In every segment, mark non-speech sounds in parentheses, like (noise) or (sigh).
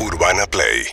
Urbana Play.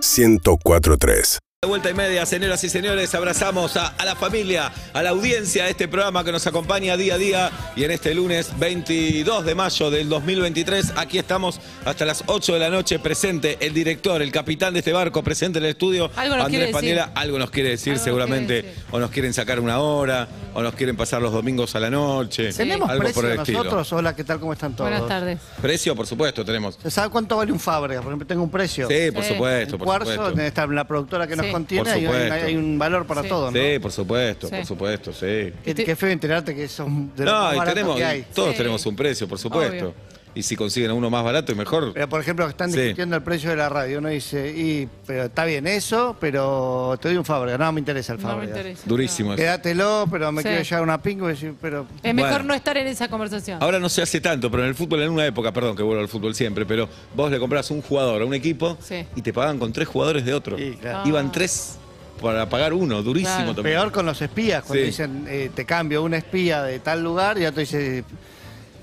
1043 De vuelta y media, señoras y señores, abrazamos a, a la familia, a la audiencia de este programa que nos acompaña día a día y en este lunes 22 de mayo del 2023, aquí estamos hasta las 8 de la noche presente el director, el capitán de este barco presente en el estudio, Algo nos quiere decir. Paniela, algo nos quiere decir Algo nos seguramente, quiere decir. o nos quieren sacar una hora, o nos quieren pasar los domingos a la noche, ¿Tenemos algo precio por el estilo. nosotros? Hola, ¿qué tal? ¿Cómo están todos? Buenas tardes. Precio, por supuesto, tenemos. ¿Se sabe cuánto vale un Fábrega? Por ejemplo, tengo un precio. Sí, por Sí. supuesto, En por cuarzo, supuesto. está la productora que nos Sí. Contiene, Por hay, hay- supuesto. hay un valor para Sí. todo, ¿no? Sí, por supuesto, Sí. por supuesto, sí. Qué, qué feo enterarte que son de los No, más y baratos tenemos, que hay. todos Sí. tenemos un precio, por supuesto. Obvio. Y si consiguen uno más barato y mejor. Pero, por ejemplo, están Sí. discutiendo el precio de la radio. Uno dice, y, pero está bien eso, pero te doy un Fábrega. No, me interesa el No me Fábrega. interesa. Durísimo eso. Quédatelo, pero me Sí. quiero llevar una pingo pero... Es mejor Bueno. no estar en esa conversación. Ahora no se hace tanto, pero en el fútbol, en una época, perdón que vuelvo al fútbol siempre, pero vos le compras un jugador a un equipo Sí. y te pagan con tres jugadores de otro. Sí, claro. Iban tres para pagar uno, durísimo Claro. también. Peor con los espías, cuando Sí. dicen, eh, te cambio un espía de tal lugar y otro dice,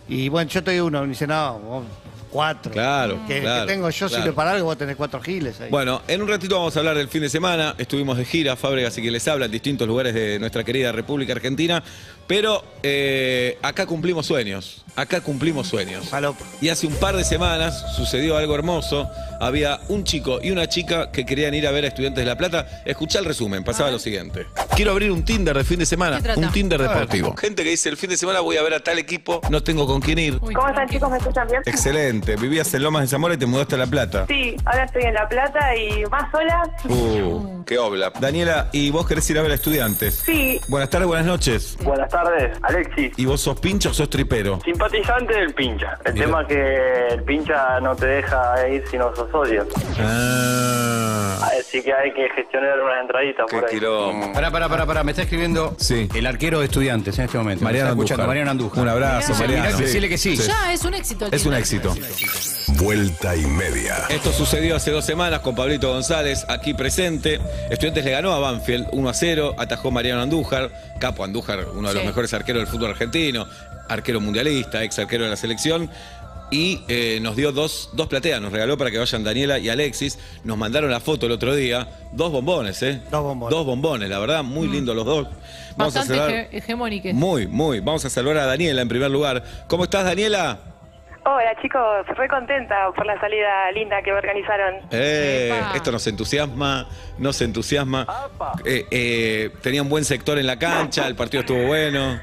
y bueno, yo te doy uno. Y dice, no, vos, cuatro. Claro, Que, claro, que tengo yo claro. sirve para algo, vos tenés cuatro giles ahí. Bueno, en un ratito vamos a hablar del fin de semana. Estuvimos de gira, Fábregas y que les habla en distintos lugares de nuestra querida República Argentina. Pero eh, acá cumplimos sueños. Acá cumplimos sueños. Falopa. Y hace un par de semanas sucedió algo hermoso. Había un chico y una chica que querían ir a ver a Estudiantes de La Plata. Escuchá el resumen, pasaba lo siguiente. Quiero abrir un Tinder de fin de semana, ¿Qué trata? un Tinder deportivo. Gente que dice, el fin de semana voy a ver a tal equipo, no tengo con quién ir. Uy, ¿Cómo están chicos? ¿Me escuchan bien? Excelente, vivías en Lomas de Zamora y te mudaste a La Plata. Sí, ahora estoy en La Plata y más sola. Uh, qué obla. Daniela, ¿y vos querés ir a ver a Estudiantes? Sí, Buenas tardes, buenas noches. Buenas tardes, Alexis. ¿Y vos sos pincha o sos tripero? Simpatizante del pincha. El Mira. tema es que el pincha no te deja ir si no sos socio. Ah, Así que hay que gestionar unas entraditas qué por ahí. quilombo. Pará, pará, pará, pará, me está escribiendo Sí. el arquero de estudiantes en este momento. Mariano me está escuchando, Andújar. Mariano Andújar. Un abrazo, Mariano. mirá, Sí. Decirle que sí. Sí. Ya, es un éxito. el Es un éxito. Vuelta y media Esto sucedió hace dos semanas con Pablito González, aquí presente. Estudiantes le ganó a Banfield 1 a 0, atajó Mariano Andújar, Capo Andújar, uno de los Sí. mejores arqueros del fútbol argentino, arquero mundialista, ex arquero de la selección. Y eh, nos dio dos, dos plateas, nos regaló para que vayan Daniela y Alexis. Nos mandaron la foto el otro día. Dos bombones, ¿eh? Dos bombones. Dos bombones, la verdad, muy lindos los dos. Vamos a Bastante saludar. hege- hegemónicos. Muy, muy. Vamos a saludar a Daniela en primer lugar. ¿Cómo estás, Daniela? hola chicos, re contenta por la salida linda que me organizaron. Eh, esto nos entusiasma, nos entusiasma. Eh, eh, tenía un buen sector en la cancha, el partido estuvo bueno.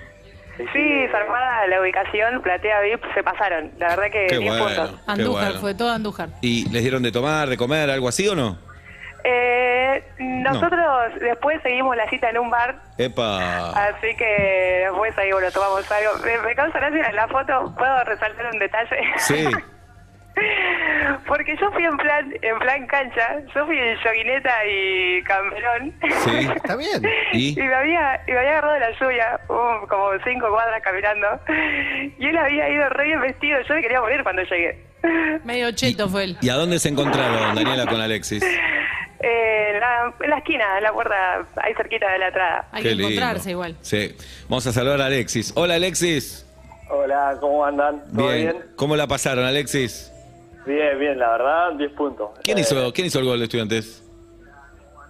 Sí, armada la ubicación, platea VIP, se pasaron. La verdad que Qué 10 bueno. puntos. Qué Andújar, bueno. fue todo Andújar. ¿Y les dieron de tomar, de comer, algo así o no? Eh, nosotros después seguimos la cita en un bar, Epa. así que después ahí bueno, tomamos algo. Me, me causa gracia en la foto, puedo resaltar un detalle. Sí. (laughs) Porque yo fui en plan, en plan cancha, yo fui en joguineta y camperón. Sí. (laughs) Está bien. ¿Y? Y me había, y me había agarrado de la lluvia, um, como cinco cuadras caminando. Y él había ido re bien vestido, yo me quería morir cuando llegué. Medio cheto fue él. ¿Y a dónde se encontraron, Daniela, con Alexis? Eh, en, la, en la esquina, en la puerta, ahí cerquita de la entrada. Hay Qué que lindo. encontrarse igual. Sí. Vamos a saludar a Alexis. Hola, Alexis. Hola, ¿cómo andan? ¿Todo bien? ¿Cómo la pasaron, Alexis? Bien, bien, la verdad, 10 puntos. ¿Quién Eh, hizo, ¿quién hizo el gol de estudiantes?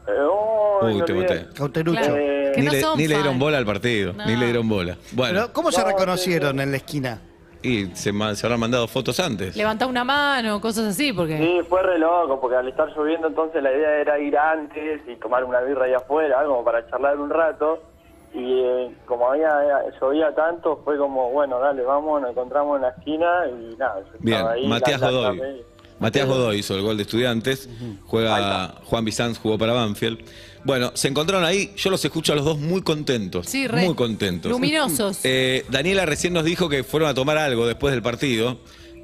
eh, oh, Uy, te boté. Cauterucho. Claro. Eh, Ni no le, ni le dieron bola al partido, No. ni le dieron bola. Bueno, Pero, ¿Cómo se No, reconocieron en la esquina? y se, habrán mandado fotos antes. Levantá una mano, cosas así, porque. Sí, fue re loco, porque al estar lloviendo entonces la idea era ir antes y tomar una birra ahí afuera, algo para charlar un rato. Y eh, como había eh, llovía tanto, fue como, bueno, dale, vamos, nos encontramos en la esquina y nada. yo Bien, ahí, Matías la- la Godoy. Matías Godoy hizo el gol de estudiantes. Juega Juan Bizanz, jugó para Banfield. Bueno, se encontraron ahí. Yo los escucho a los dos muy contentos. Sí, re. Muy contentos. Luminosos. Eh, Daniela recién nos dijo que fueron a tomar algo después del partido.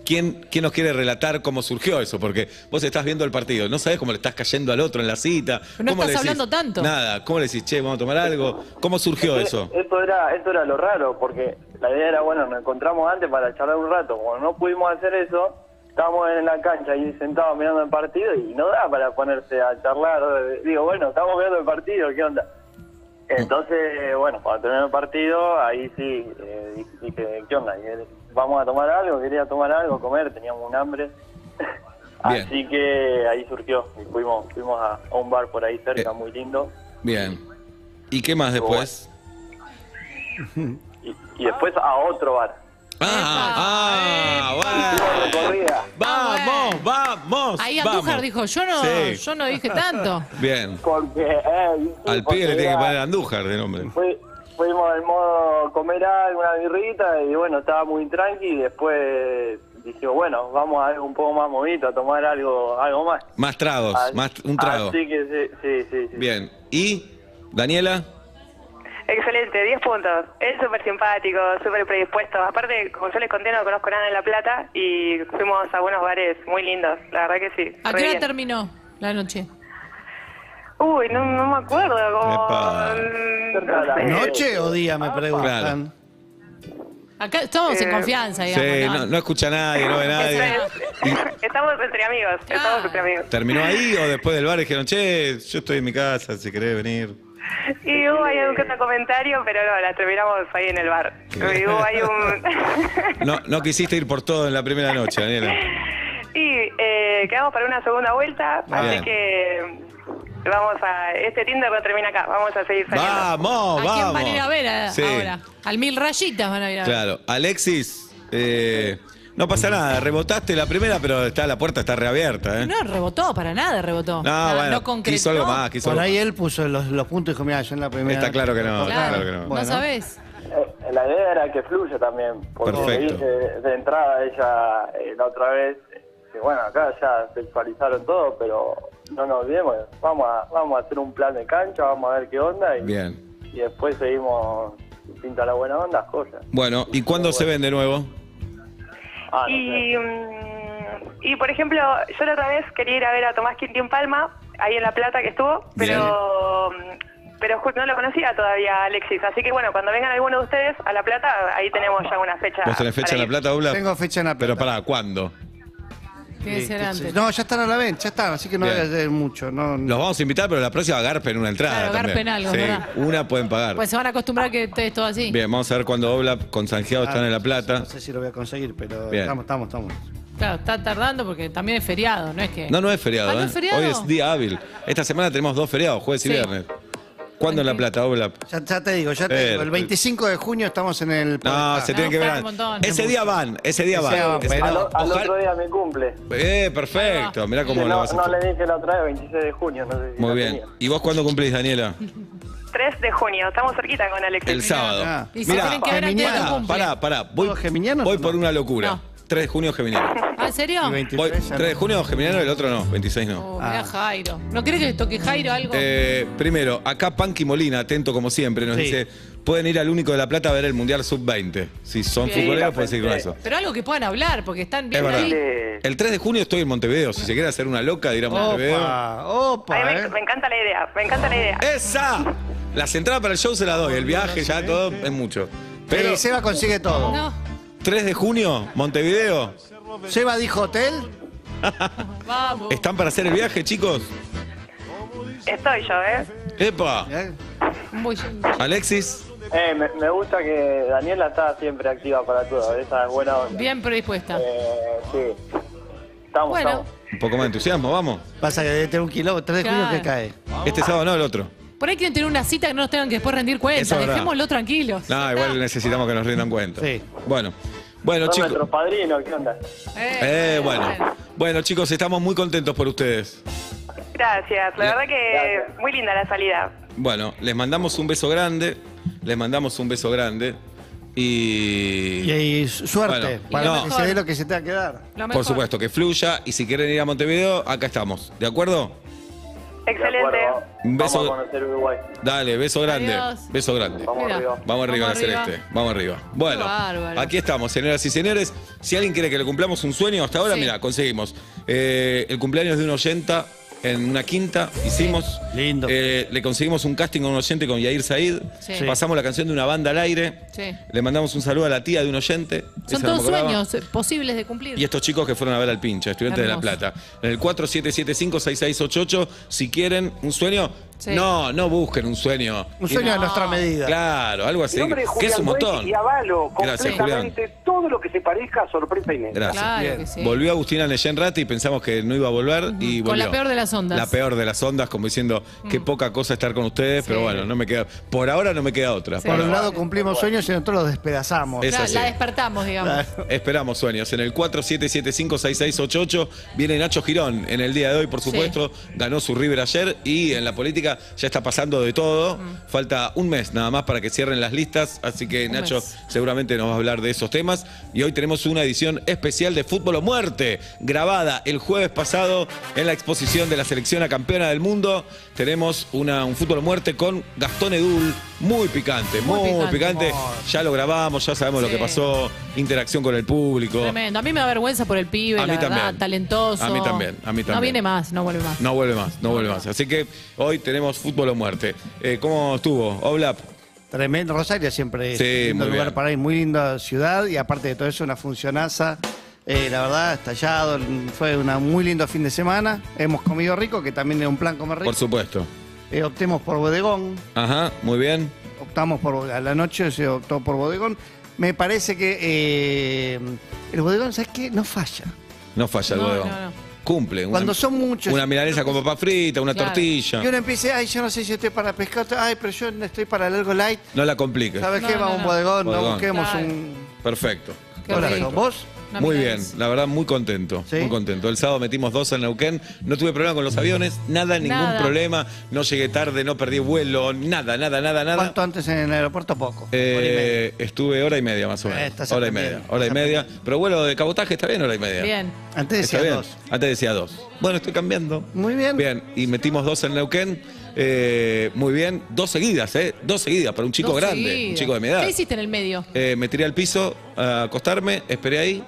¿Quién, ¿Quién nos quiere relatar cómo surgió eso? Porque vos estás viendo el partido, no sabés cómo le estás cayendo al otro en la cita. Pero no ¿Cómo estás le decís? hablando tanto. Nada, ¿cómo le decís, che, vamos a tomar algo? ¿Cómo surgió eso? Esto era, esto era lo raro, porque la idea era, bueno, nos encontramos antes para charlar un rato. Como no pudimos hacer eso, estábamos en la cancha ahí sentados mirando el partido y no da para ponerse a charlar. Digo, bueno, estamos viendo el partido, ¿qué onda? Entonces, bueno, cuando terminó el partido, ahí sí eh, dije, ¿qué onda? Vamos a tomar algo, quería tomar algo, comer, teníamos un hambre. (laughs) Así que ahí surgió. Y fuimos, fuimos a, a un bar por ahí cerca, Eh. muy lindo. Bien. ¿Y qué más después? Y, y después a otro bar. Ah, ah, bueno. Vamos, vamos. Ahí vamos. Andújar dijo, yo no, Sí. yo no dije tanto. (laughs) Bien. Porque, eh, Al porque pibe le tiene que era- poner Andújar de nombre. Fui- fuimos en modo comer algo, una birrita, y bueno, estaba muy tranqui, y después dijimos, bueno, vamos a algo un poco más movido, a tomar algo algo más. Más tragos, Así- más un trago. Así que sí, sí, sí. sí. Bien. ¿Y Daniela? Excelente, 10 puntos. Es súper simpático, súper predispuesto. Aparte, como yo les conté, no conozco nada en La Plata y fuimos a unos bares muy lindos. La verdad que sí. ¿A qué hora bien. terminó la noche? Uy, no, no me acuerdo. Como... No sé. ¿Noche o día? Me preguntan. Acá estamos en Eh, confianza, digamos. Sí, ¿no? no, no escucha a nadie, no ve nadie. (laughs) Estamos entre amigos, estamos entre amigos. ¿Terminó ahí o después del bar dijeron, che, yo estoy en mi casa, si querés venir? Y hubo ahí algún comentario, pero no, la terminamos ahí en el bar. Y hubo ahí un... (laughs) No, no quisiste ir por todo en la primera noche, Daniela. y eh, quedamos para una segunda vuelta, Bien. así que vamos a... Este Tinder no termina acá, vamos a seguir saliendo. Vamos, ¿A vamos. quién van a ir a ver a- Sí, ahora? Al Mil Rayitas van a ir a ver. Claro. Alexis, eh, no pasa nada, rebotaste la primera, pero está la puerta está reabierta, ¿eh? No rebotó, para nada rebotó. No, Ah, bueno, no concretó. quiso algo más, quiso Por algo ahí más. él puso los, los puntos y dijo, mira, yo en la primera... Está claro que no, está Claro, claro que no. no Bueno. sabés. Eh, la idea era que fluya también, porque Perfecto. le dije de entrada a ella eh, la otra vez, que bueno, acá ya sexualizaron todo, pero no nos olvidemos, vamos a, vamos a hacer un plan de cancha, vamos a ver qué onda y, Bien. y después seguimos, si pinta la buena onda, joya. Bueno, ¿y cuándo se ven de nuevo? Ah, no. Y, mm, y por ejemplo, yo la otra vez quería ir a ver a Tomás Quintín Palma, ahí en La Plata que estuvo, pero mm, pero no lo conocía todavía Alexis. Así que bueno, cuando vengan alguno de ustedes a La Plata, ahí tenemos ya una fecha. ¿Vos tenés fecha en La. Plata? Tengo fecha en la Pero plata. para, ¿cuándo? Tiene que ser antes. No, ya están a la venta, ya están, así que no Bien. debe ser mucho. No, Los vamos a invitar, pero la próxima garpen una entrada Claro, también. garpen algo, sí, ¿verdad? una pueden pagar. Pues se van a acostumbrar que esté todo así. Bien, vamos a ver cuándo Oblap con Sanjeado están en La Plata. Ah, No sé si lo voy a conseguir, pero Bien. estamos, estamos, estamos. Claro, está tardando porque también es feriado, no es que. No, no es feriado, Ah, ¿no ¿eh? es feriado? Hoy es día hábil. Esta semana tenemos dos feriados, jueves y Sí. viernes. ¿Cuándo en La Plata, Oblap? Ya, ya te digo, ya te digo. El 25 de junio estamos en el. No, se tienen que ver. falta un montón. Ese día van, ese día Ese día van. Ese- al, o- al Ojalá- otro día me cumple. Eh, perfecto. Mirá cómo Que lo no, vas a no hacer. le dije la otra vez, 26 de junio, no sé si Muy la bien. tenía. ¿Y vos cuándo cumplís, Daniela? 3 de junio, estamos cerquita con Alexis. El sábado. Ah. Y se Mirá, tienen que ver antes de pará, cumple. pará, pará. Voy, ¿Todos geminianos voy por una locura. No. 3 de junio geminiano. ¿Ah, ¿En serio? Y 23 Voy, ya 3 de no. junio geminiano, el otro no, 26 no. Oh, mirá Jairo. ¿No querés que le toque Jairo algo? Eh, primero, acá Panky Molina, atento como siempre, nos Sí. dice, pueden ir al único de La Plata a ver el Mundial Sub-20. Si son Bien. futboleros, pueden seguir con eso. Pero algo que puedan hablar, porque están Es bien verdad. ahí. Sí. El 3 de junio estoy en Montevideo. Si se quiere hacer una loca de ir a Montevideo. Opa, A opa, mí me, eh. me encanta la idea, me encanta la idea. ¡Esa! Las entradas para el show se las doy. El viaje ya todo es mucho. Pero Seba consigue todo. No, 3 de junio, Montevideo. Seba dijo hotel. (laughs) vamos. ¿Están para hacer el viaje, chicos? Estoy yo, ¿eh? ¡Epa! Muy- Alexis. Eh, me, me gusta que Daniela está siempre activa para todo, esa es buena onda. Bien predispuesta. Eh, sí. Estamos, Bueno. estamos. Un poco más de entusiasmo, vamos. Pasa que debe tener un kilómetro. 3 de junio que cae. Este sábado no, el otro. Por ahí quieren tener una cita que no nos tengan que después rendir Eso cuenta. es verdad. Dejémoslo tranquilos. No, igual necesitamos que nos rindan cuenta. Sí. Bueno. Bueno, Son chicos. nuestros padrinos, ¿qué onda? Eh, bueno. Bueno, chicos, estamos muy contentos por ustedes. Gracias, la Le- verdad que Gracias. muy linda la salida. Bueno, les mandamos un beso grande. Les mandamos un beso grande. Y. Y, y suerte. Bueno, para no. que se dé lo que se tenga que dar. Lo mejor. Por supuesto, que fluya. Y si quieren ir a Montevideo, acá estamos. ¿De acuerdo? Excelente. Un beso. Vamos a conocer Uruguay. Dale, beso grande. Adiós. Beso grande. Vamos Mira. arriba. Vamos arriba, Vamos la arriba. celeste. Vamos arriba. Bueno, aquí estamos, señoras y señores. Si alguien quiere que le cumplamos un sueño, hasta ahora, Sí. mira, conseguimos eh, el cumpleaños de un oyenta en una quinta. Hicimos. Lindo. Eh, le conseguimos un casting con un oyente con Yair Said. Sí. Sí. Pasamos la canción de una banda al aire. Sí. Le mandamos un saludo a la tía de un oyente. Son Esa no todos acordaba. sueños eh, posibles de cumplir. Y estos chicos que fueron a ver al pincha, estudiantes de La Hermoso. Plata. En el 4775-6688, si quieren un sueño, Sí. No, no busquen un sueño. Un sueño a nuestra medida. Claro, algo así. Mi nombre es Que es Julián un montón. y avalo Gracias, completamente todo lo que se parezca a sorpresa y Gracias. Claro Bien. que sí. Volvió Agustina Neyenrati y pensamos que no iba a volver y Con la peor de las ondas. La peor de las ondas, como diciendo qué poca cosa estar con ustedes, pero bueno, no me queda. Por ahora no me queda otra. Sí. Por un lado cumplimos sueños y nosotros los despedazamos. Es Claro, así. la despertamos, digamos. (laughs) Esperamos sueños. En el 47756688 viene Nacho Girón. En el día de hoy, por supuesto, ganó su River ayer y en la política ya está pasando de todo. Falta un mes nada más para que cierren las listas, así que Un Nacho mes. seguramente nos va a hablar de esos temas. Y hoy tenemos una edición especial de Fútbol o Muerte, grabada el jueves pasado en la exposición de la selección a campeona del mundo. Tenemos una, un Fútbol o Muerte con Gastón Edul, muy picante, muy, Muy picante. picante. Ya lo grabamos, ya sabemos lo que pasó, interacción con el público. Tremendo. A mí me da vergüenza por el pibe, A la mí verdad, también. talentoso. A mí también, a mí No también. viene más, no vuelve más. No vuelve más, no vuelve más. Así que hoy tenemos fútbol o muerte. Eh, ¿Cómo estuvo? Oblap. Tremendo. Rosario siempre es Sí, un lindo lugar bien. para ir, muy linda ciudad y aparte de todo eso, una funcionaza. Eh, la verdad, estallado, fue un muy lindo fin de semana. Hemos comido rico, que también es un plan comer rico. Por supuesto. Eh, optemos por bodegón, Ajá, muy bien. optamos por a la noche se optó por bodegón. Me parece que eh, el bodegón, ¿sabes qué? No falla. No falla el No, bodegón. no, no. Cumple. Una- Cuando son muchos. Una milanesa con papa frita, una Claro. tortilla. Y uno empieza, ay, yo no sé si estoy para pescado, ay, pero yo no estoy para el algo light. No la compliques. ¿Sabes No, qué? no, Vamos a un no. bodegón, no Bodegón. busquemos Claro. un. Perfecto. Qué Hola, rico. ¿Vos? Muy bien, la verdad muy contento, ¿Sí? muy contento. El sábado metimos dos en Neuquén, no tuve problema con los aviones, nada, ningún Nada. problema, no llegué tarde, no perdí vuelo, nada, nada, nada, nada. ¿Cuánto antes en el aeropuerto? Poco. Hora. Eh, estuve hora y media más o menos. Eh, estás hora y media, hora y media. Pero vuelo de cabotaje está bien, hora y media. Bien. Antes decía bien. dos. Antes decía dos. Bueno, estoy cambiando. Muy bien. Bien, y metimos dos en Neuquén. Eh, muy bien, dos seguidas, ¿eh? Dos seguidas para un chico Dos grande, seguidas. un chico de mi edad. ¿Qué hiciste en el medio? Eh, me tiré al piso a acostarme, esperé ahí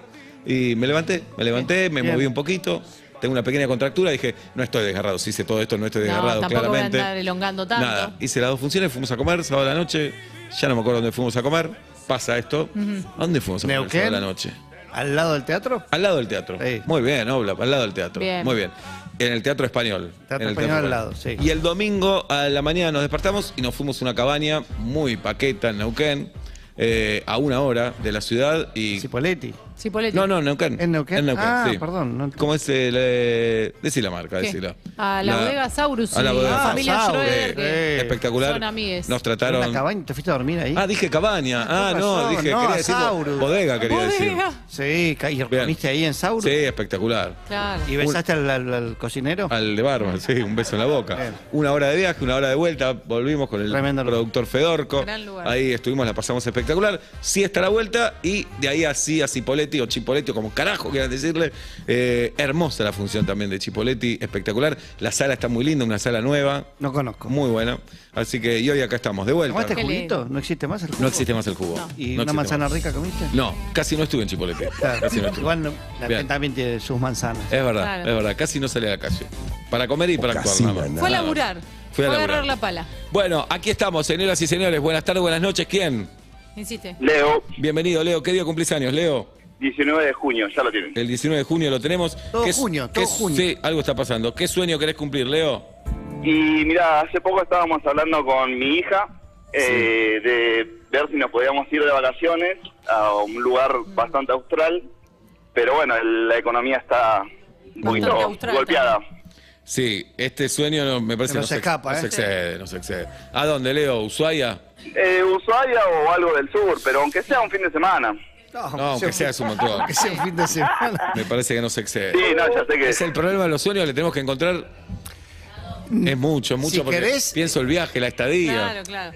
y me levanté. Me levanté, me Bien. moví un poquito. Tengo una pequeña contractura, dije, no estoy desgarrado. Si hice todo esto, no estoy No, desgarrado, tampoco voy a claramente. andar elongando tanto. Nada, hice las dos funciones, fuimos a comer sábado a la noche. Ya no me acuerdo dónde fuimos a comer. Pasa esto. ¿A dónde fuimos a comer Neuquén. sábado a la noche? ¿Al lado del teatro? Al lado del teatro. Sí. Muy bien, Obla, al lado del teatro. Bien. Muy bien. En el Teatro Español. Teatro En el Español al lado, sí. Y el domingo a la mañana nos despertamos y nos fuimos a una cabaña muy paqueta en Neuquén, eh, a una hora de la ciudad. y Cipoletti. Cipoletti. No, no, Neuquén. ¿En Neuquén? Ah, perdón, no- ¿Cómo es el. Eh, decí la marca, ¿Qué? decila. A la bodega Saurus A la bodega Saurus. familia Saurus, Schroeder, Sí, que Espectacular. son amigues. Nos ¿En trataron. cabaña? ¿Te fuiste a dormir ahí? Ah, dije cabaña. Ah, ¿Qué no, pasó? dije, No, quería a decir Saurus. bodega, quería decir. Sí, ¿y comiste ahí en Sauro? Sí, espectacular. Claro. ¿Y besaste al, al- al cocinero? Al de barba, sí, un beso en la boca. Bien. Una hora de viaje, una hora de vuelta, volvimos con el Tremendo lugar. productor Fedorco. Gran lugar. Ahí estuvimos, la pasamos espectacular. Sí está la vuelta y de ahí así a Cipoletti o Chipoletti, o como carajo quieran decirle. Eh, hermosa la función también de Chipoletti, espectacular. La sala está muy linda, una sala nueva, No conozco. muy buena. Así que y hoy acá estamos, de vuelta. ¿Tomaste juguito? ¿No existe más el jugo? No existe más el jugo. No. ¿Y No una manzana más. rica comiste? No, casi no estuve en Chipoletti. Claro. Casi no estuve. (laughs) Igual no, la Bien. gente también tiene sus manzanas. Es verdad, Claro. es verdad. Casi no salí a la calle. Para comer y para actuar. Nada más. Fue a laburar. Fui Fue a agarrar la pala. Bueno, aquí estamos, señoras y señores. Buenas tardes, buenas noches. ¿Quién? Insiste. Leo, Bienvenido, Leo. ¿Qué día cumplís años, Leo? 19 de junio, ya lo tienen. El 19 de junio lo tenemos. Todo ¿Qué- junio, qué- junio. Sí, algo está pasando. ¿Qué sueño querés cumplir, Leo? Y mira, hace poco estábamos hablando con mi hija eh, de ver si nos podíamos ir de vacaciones a un lugar bastante austral, pero bueno, el- la economía está un poquito Bastante austral golpeada. Sí, este sueño no- me parece que nos se- escapa, no ¿eh? se excede, no se excede. ¿A dónde, Leo? ¿Ushuaia? Eh, Ushuaia o algo del sur, pero aunque sea un fin de semana. No, aunque sea es un montón. Que sea un fin de semana. Me parece que no se excede. Sí, no, ya sé que... Es el problema de los sueños, le tenemos que encontrar. Es mucho, es mucho Si porque querés- pienso el viaje, la estadía. Claro, claro.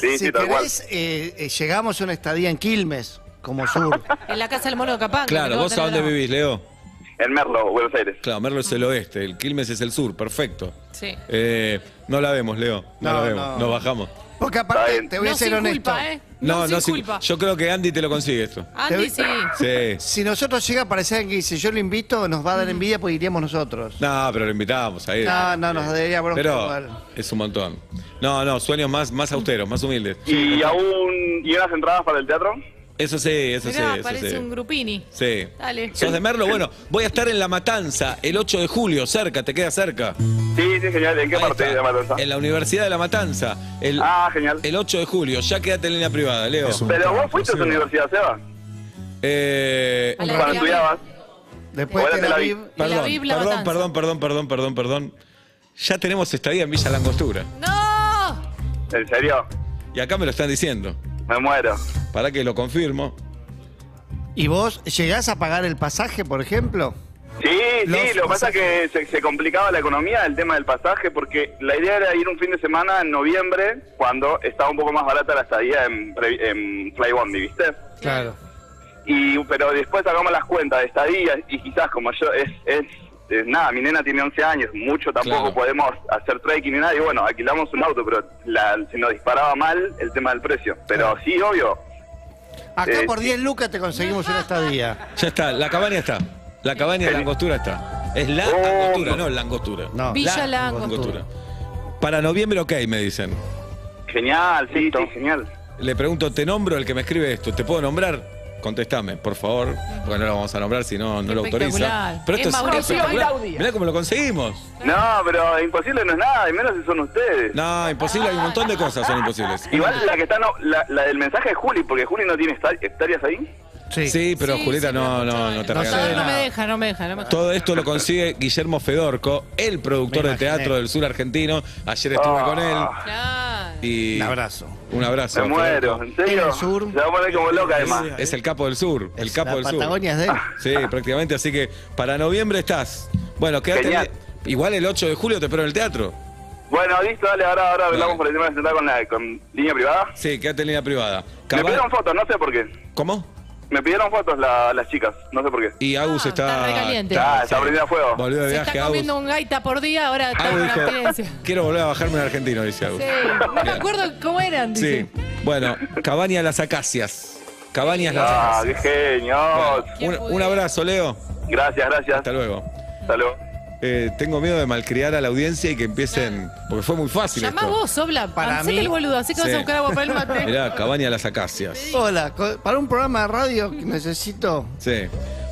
Sí, si sí, tal cual. querés, eh, eh, llegamos a una estadía en Quilmes, como sur. En la casa del mono de Capanga. Claro, ¿vos a dónde vivís, Leo? En Merlo, Buenos Aires. Claro, Merlo es el oeste, el Quilmes es el sur, perfecto. Sí. Eh, no la vemos, Leo. No, No, la vemos, no. nos bajamos. Porque aparte, te voy a no ser sin honesto. culpa, ¿eh? No, no, sin culpa. yo creo que Andy te lo consigue esto. Andy sí. Sí. Si nosotros llega a aparecer alguien que dice yo lo invito, nos va a dar envidia porque iríamos nosotros. No, pero lo invitamos ahí. No, no, nos daría bronca Pero es un montón. No, no, sueños más, más austeros, más humildes. ¿Y aún y unas entradas para el teatro? Eso sí, eso Mirá, sí, eso parece sí. un grupini. Sí. Dale. ¿Sos de Merlo? Bueno, voy a estar en La Matanza el 8 de julio, cerca, te queda cerca. Sí, sí, genial. ¿En qué Ahí parte está, de Matanza? En la Universidad de La Matanza. El, Ah, genial. el 8 de julio, ya quédate en línea privada, Leo. Pero vos fuiste a esa universidad, Seba. Eh, la Cuando estudiabas. Después de la la. Aviv, perdón, La Biblia perdón, perdón, perdón, perdón, perdón, perdón. Ya tenemos estadía en Villa Langostura. ¡No! ¿En serio? Y acá me lo están diciendo. Me muero. Para que lo confirmo. ¿Y vos llegás a pagar el pasaje, por ejemplo? Sí, Los sí, lo que pasa es que se, se complicaba la economía, el tema del pasaje, porque la idea era ir un fin de semana en noviembre, cuando estaba un poco más barata la estadía en, en Flybondi, ¿viste? Claro. Y, pero después sacamos las cuentas de estadías y quizás como yo, es, es, es nada, mi nena tiene 11 años, mucho tampoco Claro. podemos hacer trekking ni nada, y bueno, alquilamos un auto, pero la, se nos disparaba mal el tema del precio. Pero sí, obvio, Acá Eh, por 10 lucas te conseguimos una estadía. Ya está, la cabaña está. La cabaña de Langostura está. Es la Oh. angostura, no la angostura. No. Villa La Angostura. Para noviembre, ok, me dicen. genial, sí, sí, genial. Le pregunto, ¿te nombro el que me escribe esto? ¿Te puedo nombrar? Contestame, por favor. Porque no lo vamos a nombrar si no, no lo autoriza. Pero esto Es es, Mauricio espectacular. Mirá cómo lo conseguimos. No, pero imposible no es nada, y menos si son ustedes. No, imposible, hay un montón de cosas son imposibles. Igual la que está, no, la, la del mensaje de Juli, porque Juli no tiene hectá- hectáreas ahí. Sí. Sí, pero Sí, Julieta sí, no, no, no te No regala No, no me deja, no me deja, no me deja. Todo esto lo consigue Guillermo Fedorco, el productor de teatro del sur argentino. Ayer estuve con él Claro. Y Un abrazo. un abrazo. Me muero. ¿en serio? En el sur. Se va a poner como loca además. Es el capo del sur, el capo la del sur. Patagonia es de él. (laughs) Sí, prácticamente, así que para noviembre estás. Bueno, quédate. Genial. Igual el 8 de julio te espero en el teatro. Bueno, listo, dale, ahora, ahora hablamos por el tema de sentar con, la, con línea privada. Sí, quédate en línea privada. Me pidieron fotos, no sé por qué. ¿Cómo? Me pidieron fotos la- las chicas, no sé por qué. Y Agus Ah, está. está recaliente. Ah, está prendida a fuego. Volvió de Se viaje, está Agus. comiendo un gaita por día, ahora está Agus en dijo, abstinencia. quiero volver a bajarme en argentino, dice Agus. Sí, no me acuerdo cómo eran, Sí. dice. Bueno, Cabaña Las Acacias. Cabañas Las Ah, Acacias. qué genio. Un, un abrazo, Leo. Gracias, gracias. Hasta luego. Hasta luego. Eh, tengo miedo de malcriar a la audiencia y que empiecen. Porque fue muy fácil Llamá esto. vos, Obla. Para Hacete mí- el boludo, así que vas Sí. a buscar agua para el mate. (laughs) Mirá, Cabaña Las Acacias. Hola, co- para un programa de radio que necesito. Sí.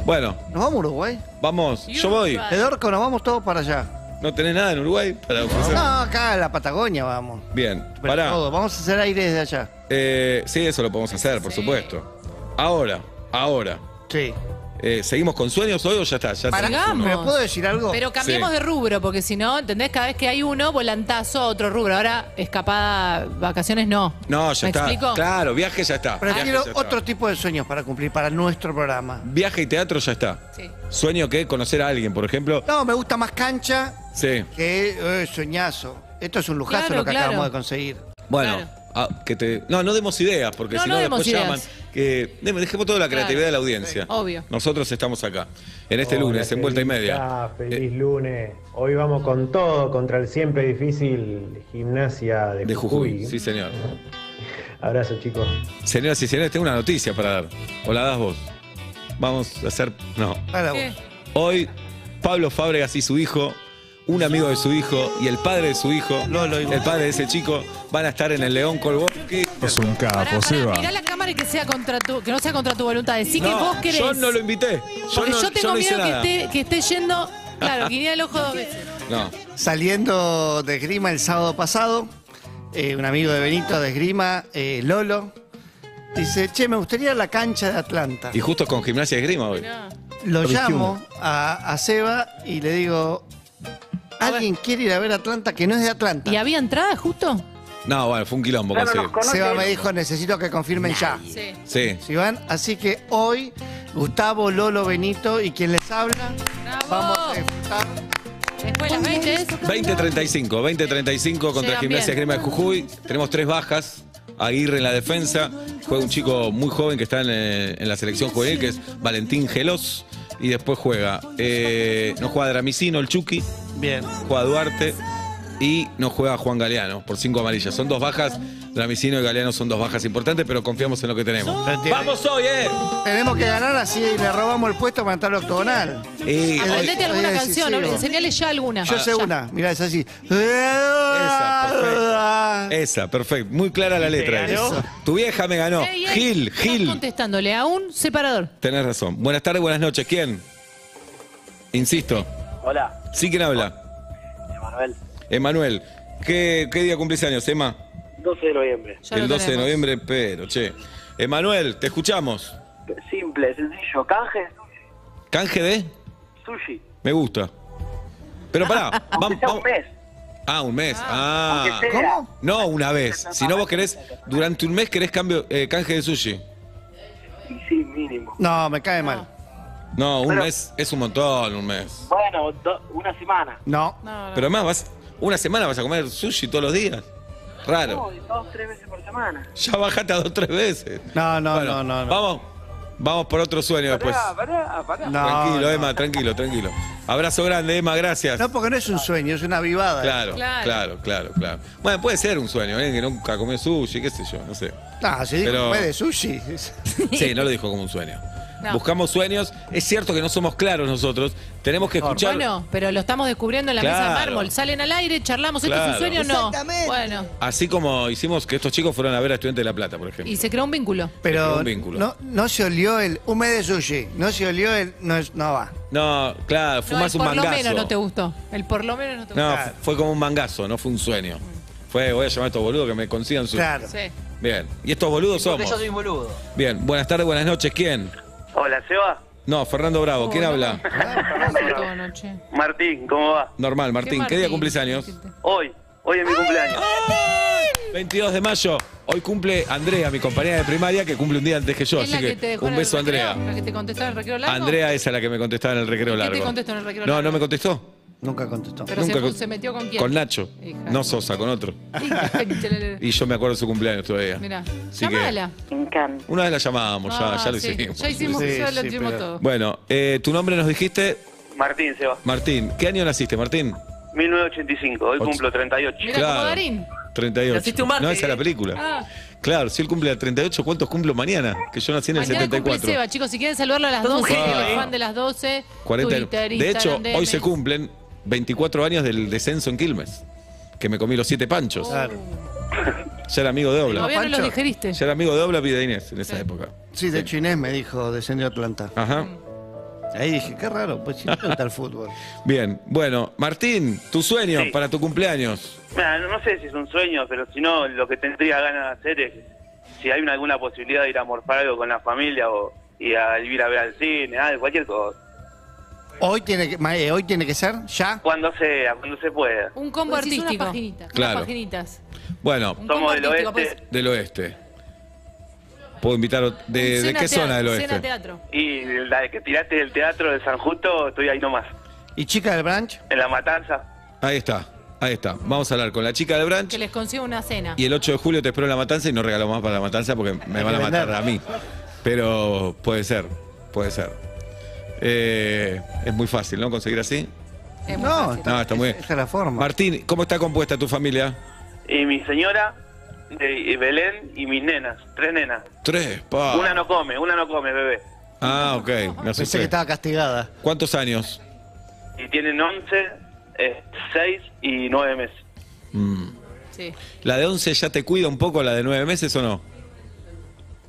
Bueno, ¿Nos vamos a Uruguay? vamos. Yo voy. Edorco, nos vamos todos para allá. ¿No tenés nada en Uruguay para ofrecer? No, acá en la Patagonia vamos. Bien, Pero pará. todo, vamos a hacer aire desde allá. Eh, sí, eso lo podemos hacer, por supuesto. Ahora, ahora. Sí. Eh, ¿Seguimos con sueños hoy o ya está? Ya tenemos uno. ¿Pero puedo decir algo? Pero cambiemos Sí. de rubro, porque si no, ¿entendés? Cada vez que hay uno, volantazo a otro rubro. Ahora, escapada, vacaciones no. No, ya ¿Me está. explico? Claro, viaje ya está. Prefiero Viaje ya está. otro tipo de sueños para cumplir para nuestro programa. Viaje y teatro ya está. Sí. Sueño que conocer a alguien, por ejemplo. No, me gusta más cancha Sí. que eh, soñazo. Esto es un lujazo Claro, lo que claro. acabamos de conseguir. Bueno, Claro. Ah, que te. No, no demos ideas, porque No, si no no, después ideas. llaman. Que dejemos toda la Claro. creatividad de la audiencia. Obvio. Nosotros estamos acá. En este Hola, lunes, en vuelta y media. ah, feliz Eh, lunes. Hoy vamos con todo contra el siempre difícil gimnasia de, de Jujuy. Jujuy. Sí, señor. (laughs) Abrazo, chicos. Señoras y señores, tengo una noticia para dar. ¿O la das vos? Vamos a hacer. No. Hoy, Pablo Fábregas y su hijo, un amigo de su hijo y el padre de su hijo, Lolo el padre de ese chico, van a estar en el León Colbosky. Es un capo, Seba. mirá la cámara y que, sea contra tu, que no sea contra tu voluntad. Decí que vos querés. yo no lo invité. Yo Porque no, yo tengo no miedo que esté, que esté yendo. Claro, (laughs) guiñar el ojo dos veces. No. Saliendo de esgrima el sábado pasado, eh, un amigo de Benito de esgrima, eh, Lolo, dice, che, me gustaría ir a la cancha de Atlanta. Y justo con gimnasia de esgrima hoy. Mirá. Lo llamo a, a Seba y le digo, ¿alguien quiere ir a ver Atlanta que no es de Atlanta? ¿Y había entrada justo? No, bueno, fue un quilombo Claro, conseguir. nos conoce. Seba me dijo, necesito que confirmen ya. Sí. Sí. Si van, así que hoy Gustavo, Lolo, Benito y quien les habla, Bravo. vamos a disfrutar. Después las 20 es. 20-35, 20-35 contra Llegan Gimnasia bien. Esgrima de Jujuy. Tenemos tres bajas. Aguirre en la defensa. Juega un chico muy joven que está en, eh, en la selección juvenil, que es Valentín Gelos. Y después juega. eh, no juega Dramicino, el Chucky. Bien. Juega Duarte. Y no juega Juan Galeano por cinco amarillas. Son dos bajas, Dramicino y Galeano son dos bajas importantes, pero confiamos en lo que tenemos. ¡Vamos hoy, eh! Tenemos que ganar así le robamos el puesto para entrar al octogonal. Y Aprendete Hoy- alguna hoy es canción, decisivo. enseñale ya alguna. Yo sé Ya. una, mirá, es así. Esa, perfecto. Esa, perfecto. Muy clara la letra. ganó. Tu vieja me ganó. Ey, ey, Gil, estás Gil. contestándole a un separador. Tenés razón. Buenas tardes, buenas noches. ¿Quién? Insisto. Hola, ¿Sí quién habla? Emanuel. Emanuel. ¿Qué, qué día cumplís años, Emma? 12 de noviembre. Ya el lo 12 de tenemos. noviembre, pero, che. Emanuel, te escuchamos. Simple, sencillo. Canje, ¿Canje de? sushi. Me gusta. Pero pará, vamos. (laughs) Aunque sea un mes. Ah, un mes. Ah. Aunque sea. ¿Cómo? No, una vez. Si no vos querés, durante un mes querés cambio, eh, canje de sushi. Y sí, mínimo. No, me cae mal. No, un Pero- mes es un montón, un mes. Bueno, do- una semana. No. No, no. Pero además vas, una semana vas a comer sushi todos los días. No, Raro. dos, tres veces por semana. Ya bajate a dos tres veces. No, no, Bueno, no, no, no. Vamos, vamos por otro sueño después. Pará, pará, pará. No, tranquilo, no. Emma, tranquilo, tranquilo. Abrazo grande, Emma, gracias. No, porque no es un sueño, es una vivada. Claro, Claro. claro, claro, claro. Bueno, puede ser un sueño, ¿eh? que nunca comió sushi, qué sé yo, no sé. No, se dijo Pero- que fue de sushi. Sí, no lo dijo como un sueño. No. Buscamos sueños. Es cierto que no somos claros nosotros. Tenemos que escuchar. Bueno, pero lo estamos descubriendo en la mesa de mármol. Salen al aire, charlamos, ¿esto es un sueño o no? Bueno, Así como hicimos que estos chicos fueron a ver a Estudiantes de La Plata, por ejemplo. y se creó un vínculo. Pero un vínculo. no, no se olió el un mes de sushi. No se olió el. No, no va. No, claro, No, el fumás un por lo mangazo. menos no te gustó. El por lo menos no te No, gustó. fu- fue como un mangazo, no fue un sueño. Fue, voy a llamar a estos boludos que me consigan su. Claro. Sí. Bien. ¿Y estos boludos somos? un boludo. Bien. Buenas tardes, buenas noches. ¿Quién? Hola, Seba. No, Fernando Bravo. ¿Quién no. habla? Todo noche. Martín, ¿cómo va? Normal, Martín. ¿Qué, día cumplís años? Hoy, hoy es mi cumpleaños. 22 de mayo. Hoy cumple Andrea, mi compañera de primaria, que cumple un día antes que yo. ¿Es así la que, que te dejó en un el beso, recreo? Andrea. ¿La que te contestaba en el recreo largo? Andrea es a la que me contestaba en el recreo ¿Qué te largo. contestó en el recreo No, largo? no me contestó. Nunca contestó. Pero Nunca se, con- se metió con quién? Con Nacho. Hija. No Sosa, con otro. (laughs) Y yo me acuerdo de su cumpleaños todavía. Así que llamala. una vez la llamábamos, ya, Ah, ya lo sí. hicimos. Ya hicimos, Sí, ya lo sí, hicimos pero- todo. Bueno, eh, tu nombre nos dijiste, Martín, Seba. Martín. ¿Qué año naciste, Martín? 1985, hoy cumplo 38. Mira, Claro. como Darín. 38. Naciste un martes. No, esa es la película. Ah. Claro, si él cumple el 38, ¿cuántos cumplo mañana? Que yo nací en el Mañana cumple 74. Seba, chicos. Si quieren saludarlo a las 12, genio, el ¿eh? fan de las 12. 40. Twitter, de hecho, Instagram, hoy DM. se cumplen 24 años del descenso en Quilmes. Que me comí los siete panchos. Claro. (laughs) Ya era amigo de Obla. Todavía no los digeriste. Ya era amigo de Obla y de Inés en esa época. Sí, de hecho Inés me dijo descendió a Atlanta. Ajá. Ahí dije, qué raro, pues si no me gusta el fútbol. Bien, bueno, Martín, tu sueño Sí. para tu cumpleaños. Mira, no, sé si es un sueño, pero si no, lo que tendría ganas de hacer es, si hay una- alguna posibilidad de ir a morfar algo con la familia o ir a ir a ver al cine, algo, cualquier cosa. Hoy tiene que, eh, hoy tiene que ser, ya. Cuando sea, cuando se pueda. Un combo Pues artístico. Unas paginitas. Claro. Unas paginitas. Bueno, Un combo Somos del artístico, oeste pues. del oeste. Puedo invitar ot- de, de Cena qué tea- zona del Cena oeste. teatro. y la que tiraste del teatro de San Justo, estoy ahí nomás. ¿Y chica del branch? En la matanza. Ahí está, ahí está. Vamos a hablar con la chica del branch. Que les consiga una cena. Y el 8 de julio te espero en la matanza y no regalo más para la matanza porque me van a matar a mí. Pero puede ser, puede ser. Eh, es muy fácil, ¿no? Conseguir así. Es muy No, fácil. No, está muy bien. Esa es la forma. Martín, ¿cómo está compuesta tu familia? Y mi señora, de Belén y mis nenas, tres nenas. Tres, pa. Una no come, una no come, bebé. Ah, ok, me Pensé asusté. que estaba castigada. ¿Cuántos años? Y tienen 11, eh, 6 y 9 meses. Mm. Sí. ¿La de 11 ya te cuida un poco, la de 9 meses o no?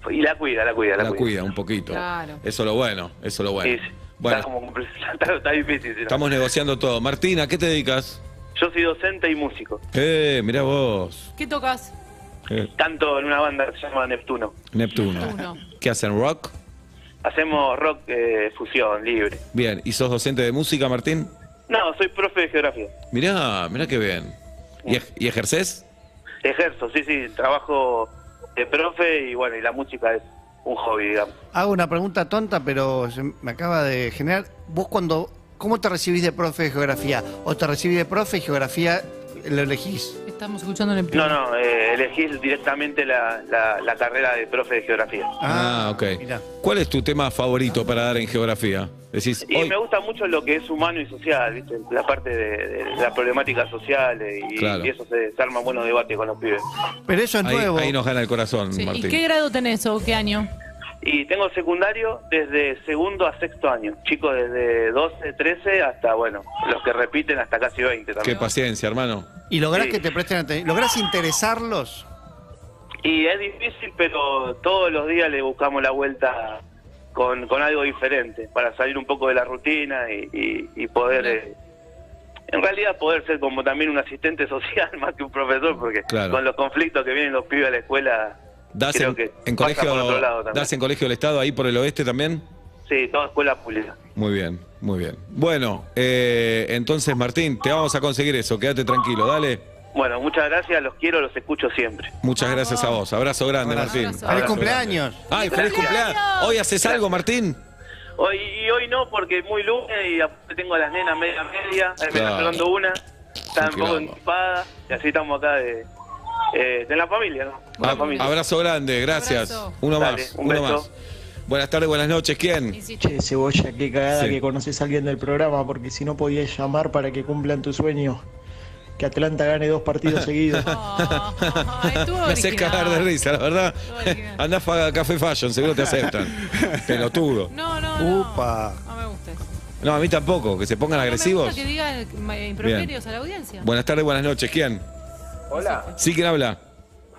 Y la cuida, la cuida, la, La cuida un poquito. Claro. Eso es lo bueno, eso es lo bueno. Sí, sí. Bueno, Está, como, está, está difícil. no. estamos negociando todo. Martín, ¿a qué te dedicas? Yo soy docente y músico. Eh, mirá vos. ¿Qué tocas? Eh, Tanto en una banda que se llama Neptuno. Neptuno. Neptuno. ¿Qué hacen? ¿Rock? Hacemos rock eh, fusión, libre. Bien. ¿Y sos docente de música, Martín? No, soy profe de geografía. Mirá, mirá qué bien. ¿Y, ej- y ejercés? Ejerzo, sí, sí, trabajo de profe y bueno, y la música es un hobby. Hago una pregunta tonta, pero me acaba de generar. ¿Vos cuando, cómo te recibís de profe de geografía? ¿O te recibís de profe y geografía lo elegís? Estamos escuchando en el No, no, eh, elegís directamente la, la, la carrera de profe de geografía. Ah, ok. mirá. ¿Cuál es tu tema favorito para dar en geografía? Decís, Y hoy, me gusta mucho lo que es humano y social, ¿viste? La parte de, de la problemática social y, Claro. y eso se, se arma buenos debates con los pibes. Pero eso es ahí, nuevo. ahí nos gana el corazón, Sí, ¿Y qué grado tenés o qué año? Y tengo secundario desde segundo a sexto año. Chicos desde 12, 13 hasta, bueno, los que repiten hasta casi 20 Qué también. paciencia, hermano. ¿Y lográs Sí. que te presten atención? ¿Lográs interesarlos? Y es difícil, pero todos los días le buscamos la vuelta con, con algo diferente para salir un poco de la rutina y, y- y poder, eh, en realidad, poder ser como también un asistente (laughs) social más que un profesor, porque Claro. con los conflictos que vienen los pibes a la escuela, ¿Das creo en, que en pasa colegio, por otro lado también. ¿Das en colegio del Estado ahí por el oeste también? Sí, toda escuela pública. Muy bien, muy bien. Bueno, eh, entonces Martín, te vamos a conseguir eso, quédate tranquilo, dale. Bueno, muchas gracias, los quiero, los escucho siempre. Muchas gracias a vos. Abrazo grande, Abrazo. Martín. Abrazo. ¡Feliz cumpleaños! ¡Ay, feliz cumpleaños! ¿Hoy haces algo, Martín? Hoy, y hoy no, porque es muy lunes y tengo a las nenas media media, eh, me Claro. está sonando una, está un poco equipada y así estamos acá de, eh, de la familia, ¿no? Con la Ah, familia. Abrazo grande, gracias. Abrazo. Uno Dale, más, un uno beso. más. Buenas tardes, buenas noches. ¿Quién? Hiciste. Che, Cebolla, qué cagada Sí. que conoces a alguien del programa, porque si no podías llamar para que cumplan tu sueño. Que Atlanta gane dos partidos (laughs) seguidos. Oh, estuvo Me haces cagar de risa, la verdad. original. Andá a Café Fashion, seguro te aceptan. (laughs) Pelotudo. No, no, no. Upa. No me gusta eso. No, a mí tampoco, que se pongan No me agresivos. gusta que digan eh, improperios a la audiencia. Buenas tardes, buenas noches. ¿Quién? Hola, Sí, ¿quién habla?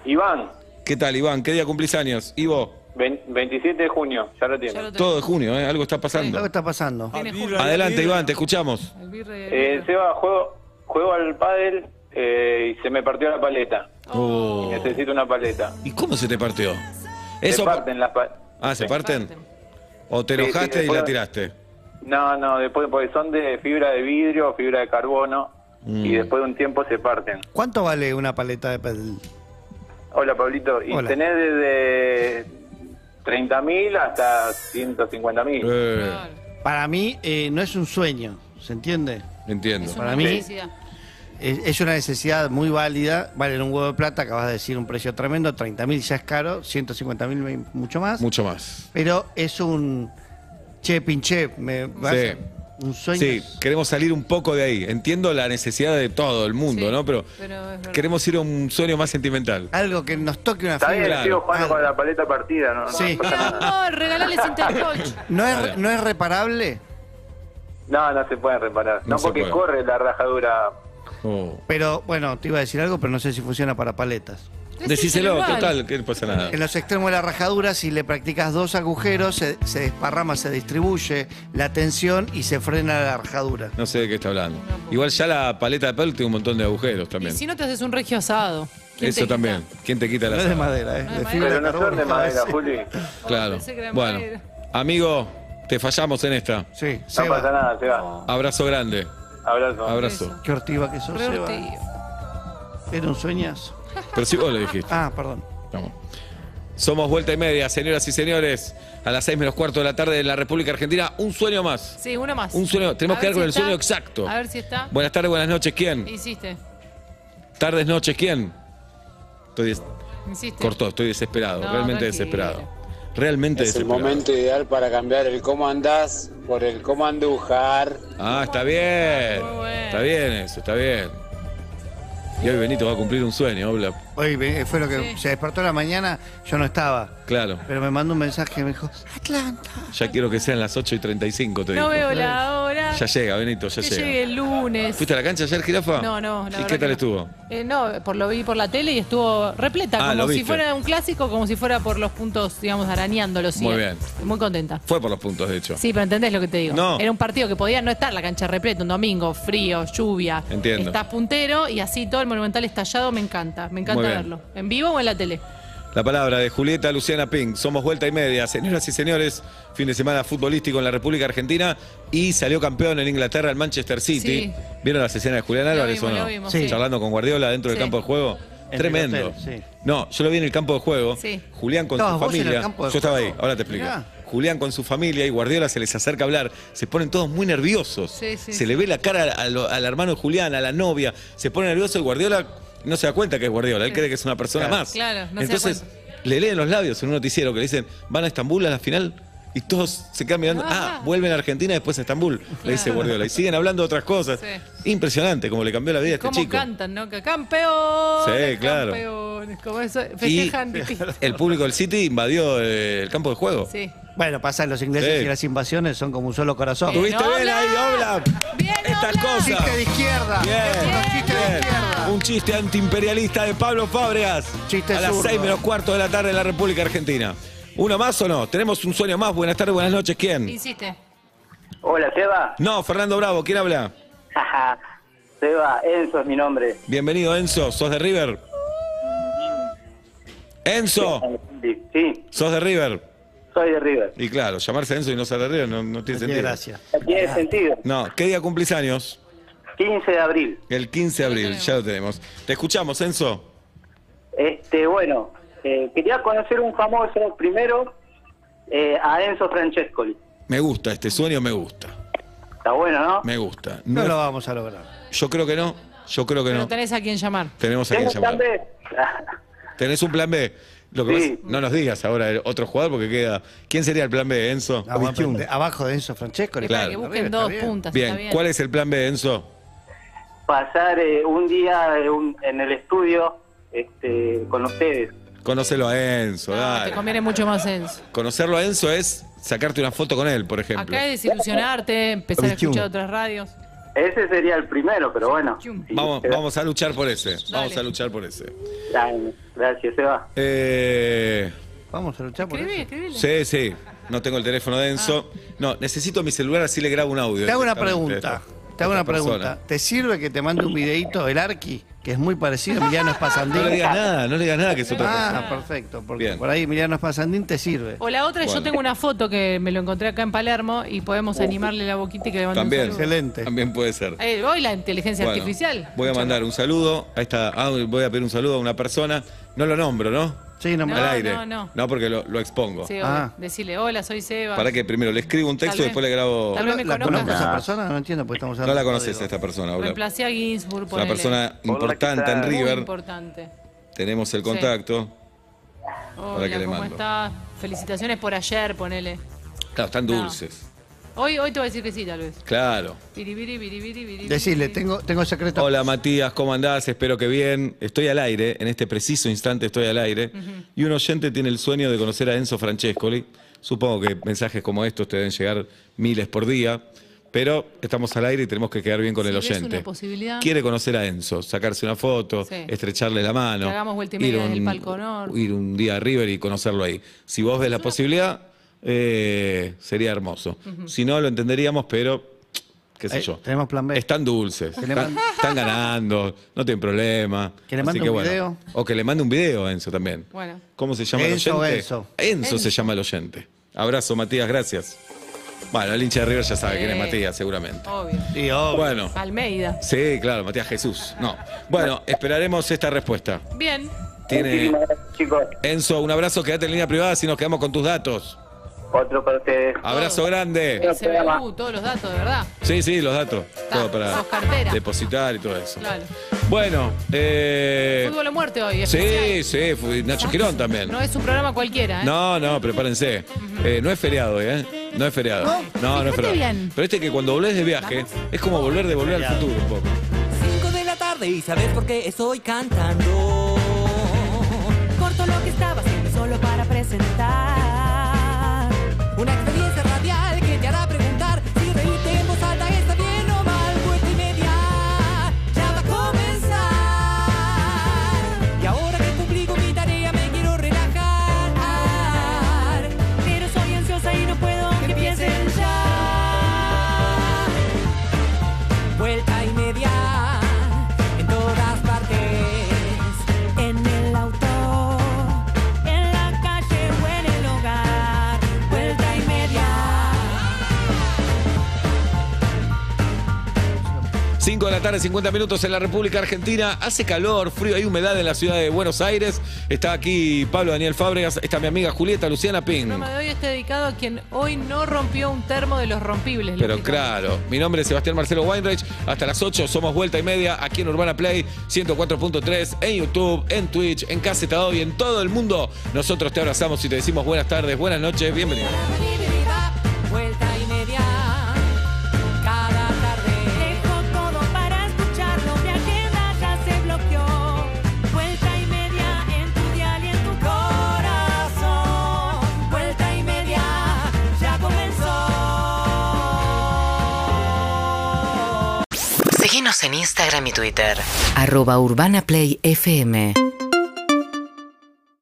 Iván, ¿Qué tal, Iván? ¿Qué día cumplís años? Ivo, 27 de junio, ya lo lo todo de junio, ¿eh? Algo está pasando. ¿Qué está pasando? Tiene. Adelante, Iván, te escuchamos. Eh, Seba, juego, juego al pádel eh, y se me partió la paleta. Oh. Necesito una paleta. ¿Y cómo se te partió? Se parten las pa- Ah, ¿se Sí. parten? ¿O te Sí, sí, enojaste y la tiraste? No, no, después porque son de fibra de vidrio, fibra de carbono Mm. y después de un tiempo se parten. ¿Cuánto vale una paleta de pedal? Hola, Pablito. Y Hola. tenés desde 30.000 hasta 150.000. Eh. Para mí eh, no es un sueño, ¿se entiende? entiendo. Es Para una mí- necesidad. Es, es una necesidad muy válida, valen un huevo de plata, acabas de decir un precio tremendo, 30.000 ya es caro, 150.000 mucho más, Mucho más. pero es un che pinche, me, Sí. Un sueño. Sí, queremos salir un poco de ahí. Entiendo la necesidad de todo el mundo, Sí, ¿no? Pero queremos ir a un sueño más sentimental. Algo que nos toque una Está bien, sigo jugando con la paleta partida, ¿no? Sí. No, amor, regalales Intercoach. ¿No Claro. es, ¿No es reparable? no, no se puede reparar. No No, porque puede. corre la rajadura. Oh. Pero bueno, te iba a decir algo, pero no sé si funciona para paletas. Decíselo, igual. total, que no pasa nada. En los extremos de la rajadura, si le practicas dos agujeros, se, se desparrama, se distribuye la tensión y se frena la rajadura. No sé de qué está hablando. Igual ya la paleta de pelo tiene un montón de agujeros Y también. si no te haces un regio asado. ¿quién te Eso también. ¿Quién te quita No la es de madera, ¿eh? No de madera. fibra Pero no son de madera, sí. Juli. Claro. Bueno, amigo, te fallamos en esta. Sí, No Seba. pasa nada, se va. Abrazo grande. Abrazo. Abrazo. Qué ortiva que sos, Seba. Era un sueñazo. Pero si vos lo dijiste. Ah, perdón. Vamos. Somos vuelta y media, señoras y señores. A las seis menos cuarto de la tarde en la República Argentina. Un sueño más. Sí, uno más. Un sueño. Tenemos A que ver dar con si el está. sueño exacto. A ver si está. Buenas tardes, buenas noches. ¿Quién? Hiciste. Tardes, noches. ¿Quién? Estoy des- Hiciste. cortó, estoy desesperado. No, realmente tranquilo. desesperado. Realmente Es el momento ideal para cambiar el cómo andás por el cómo andujar. Ah, está bien. Muy bueno. Está bien eso, está bien. Y hoy Benito va a cumplir un sueño, Obla. Hoy fue lo que Sí. se despertó la mañana, yo no estaba. Claro. Pero me mandó un mensaje y me dijo, Atlanta. Ya quiero que sean las 8 y 35, te No digo. veo la hora. Ya llega, Benito, ya que llega. llegue el lunes. ¿Fuiste a la cancha ayer, Jirafa? No, no, la ¿Y qué tal no. estuvo? Eh, no, por lo vi por la tele y estuvo repleta, Ah, lo como si fuera un clásico, como si fuera por los puntos, digamos, arañándolos. Muy bien. Muy contenta. Fue por los puntos, de hecho. Sí, pero entendés lo que te digo. No. Era un partido que podía no estar la cancha repleta, un domingo, frío, lluvia. Entiendo. Estás puntero y así todo el monumental estallado, me encanta. Me encanta Muy verlo. ¿En vivo o en la tele? La palabra de Julieta Luciana Pink. Somos vuelta y media. Señoras y señores, fin de semana futbolístico en la República Argentina y salió campeón en Inglaterra el Manchester City. Sí. ¿Vieron las escenas de Julián Lo Álvarez vimos, o no? lo vimos, Sí. Charlando con Guardiola dentro del campo de juego. En Tremendo. el hotel, sí. No, yo lo vi en el campo de juego. Sí. Julián con ¿Estabas su familia. yo estaba ahí, ahora te explico. Mirá. Julián con su familia y Guardiola se les acerca a hablar, se ponen todos muy nerviosos. Sí, sí, se sí. le ve la cara al, al hermano de Julián, a la novia, se pone nervioso y Guardiola no se da cuenta que es Guardiola, él cree que es una persona Claro. más. Claro, no se da Entonces, le leen los labios en un noticiero que le dicen, van a Estambul a la final. Y todos se quedan mirando, ah, vuelven a Argentina y después a Estambul, le dice. Guardiola. Y siguen hablando de otras cosas. Sí. Impresionante como le cambió la vida a este ¿Cómo chico. cantan, no? Que campeones, Sí, claro. campeones, como eso, Y festejan distinto. el público del City invadió el campo de juego. Sí. Bueno, pasa, los ingleses Sí. y las invasiones son como un solo corazón. ¿Tuviste bien ahí, Obla? Estas cosas. Chiste de izquierda. Bien, Unos chistes de bien. izquierda. Un chiste antiimperialista de Pablo Fábregas. Chiste a las zurdo. 6 menos cuarto de la tarde en la República Argentina. ¿Uno más o no? ¿Tenemos un sueño más? Buenas tardes, buenas noches. ¿Quién? Insiste. Hola, Seba. No, Fernando Bravo. ¿Quién habla? Seba, Enzo es mi nombre. Bienvenido, Enzo. ¿Sos de River? Enzo. Sí, ¿Sos de River? Soy de River. Y claro, llamarse Enzo y no ser de River no, no tiene sentido. gracia. Tiene sentido. No, ¿qué día cumplís años? 15 de abril. El 15 de abril, ya lo tenemos. Te escuchamos, Enzo. Este, bueno, eh, quería conocer un famoso primero, eh, a Enzo Francescoli. Me gusta este sueño, me gusta. Está bueno, ¿no? Me gusta. No lo vamos a lograr. Yo creo que no. Yo creo que Pero no. tenés a quien llamar. Tenemos a quien ¿Tengo plan llamar. B? (laughs) ¿Tenés un plan B? Lo que Sí. pasa- no nos digas ahora el otro jugador porque queda. ¿Quién sería el plan B, Enzo? Ah, de- abajo de Enzo Francesco. Es Claro. Para que busquen dos puntas. Bien. ¿cuál es el plan B, Enzo? Pasar eh, un día eh, un- en el estudio este, con ustedes. Conocelo a Enzo, No, te conviene mucho más Enzo. Conocerlo a Enzo es sacarte una foto con él, por ejemplo. Acá es desilusionarte, empezar a 21. escuchar otras radios. Ese sería el primero, pero bueno. Vamos, vamos a luchar por ese. Vamos a luchar por ese. Dale, Gracias, Seba. Eh, Vamos a luchar por Escribí, eso. escribí. sí, sí. No tengo el teléfono de Enzo. No, necesito mi celular así le grabo un audio. Te hago una pregunta. Te hago a una persona. pregunta. ¿Te sirve que te mande un videito el Arqui, que es muy parecido a Emiliano Espasandín? No le digas nada, no le digas nada que es otra Ah, persona. perfecto. Porque Bien. por ahí Emiliano Espasandín te sirve. O la otra, yo Bueno. tengo una foto que me lo encontré acá en Palermo y podemos animarle la boquita y que le mande También. un saludo. Excelente. También puede ser. Eh, hoy la inteligencia Bueno, artificial. Voy a mandar un saludo a esta. ah, voy a pedir un saludo a una persona. No lo nombro, ¿no? Sí, no, No, Al aire. no, no. porque lo, lo expongo. Sí, obvio. Ah. Decirle, hola, soy Seba. Para que primero le escribo un texto y después le grabo. Tal vez me ¿La conozco a esa persona? No entiendo porque estamos No hablando la de conoces a esta persona, Aula. Reemplacé a Ginsburg, Es una ponele. persona importante en Muy River. importante. Tenemos el Sí. contacto. Que Hola, le ¿cómo mando. estás? Felicitaciones por ayer, ponele. Claro, están No. dulces. Hoy, hoy te voy a decir que sí, tal vez. Claro. Biribiri, biribiri. Decirle, tengo, tengo secreto. Hola Matías, ¿cómo andás? Espero que bien. Estoy al aire, en este preciso instante estoy al aire. Y un oyente tiene el sueño de conocer a Enzo Francescoli. Supongo que mensajes como estos te deben llegar miles por día. Pero estamos al aire y tenemos que quedar bien con Si el ves oyente. una posibilidad. Quiere conocer a Enzo, sacarse una foto, Sí. estrecharle la mano. Que hagamos vuelta y media desde el un- Palco Norte. Ir un día a River y conocerlo ahí. Si vos ves la posibilidad, eh, sería hermoso. Si no, lo entenderíamos, pero qué sé Eh, yo. tenemos plan B. Están dulces, Que están, mande- están ganando, no tienen problema. Que le Así mande un video. O que le mande un video a Enzo también. Bueno. ¿Cómo se llama Enzo el o oyente? Enzo. Enzo se llama el oyente. Abrazo, Matías, gracias. Bueno, el hincha de River ya sabe Sí. quién es Matías, seguramente. Obvio. Sí, obvio. Bueno, Almeida. sí, claro, Matías Jesús. No. Bueno, esperaremos esta respuesta. Bien. Tiene chicos. Enzo, un abrazo, quédate en línea privada si nos quedamos con tus datos. Otro para ustedes. Abrazo grande. SBU, todos los datos, de verdad. Sí, sí, los datos. Todo para cartera. depositar y todo eso. Claro. Bueno, eh, Fútbol o muerte hoy. sí, sí, fue Nacho Quirón también. No es un programa cualquiera, ¿eh? No, no, prepárense. Eh, no es feriado, hoy, ¿eh? No es feriado. No, no, es feriado. bien. Pero este que cuando volvés de viaje es como volver de volver al futuro un poco. 5 de la tarde y sabes por qué estoy cantando. La tarde, 50 minutos en la República Argentina. Hace calor, frío, hay humedad en la ciudad de Buenos Aires. Está aquí Pablo Daniel Fábregas, está mi amiga Julieta Luciana Ping. El programa de hoy está dedicado a quien hoy no rompió un termo de los rompibles. Pero claro, mi nombre es Sebastián Marcelo Weinreich. Hasta las 8 somos vuelta y media aquí en Urbana Play 104.3, en YouTube, en Twitch, en Casetado y en todo el mundo. Nosotros te abrazamos y te decimos buenas tardes, buenas noches, bienvenido. En Instagram y Twitter. Arroba Urbana Play FM.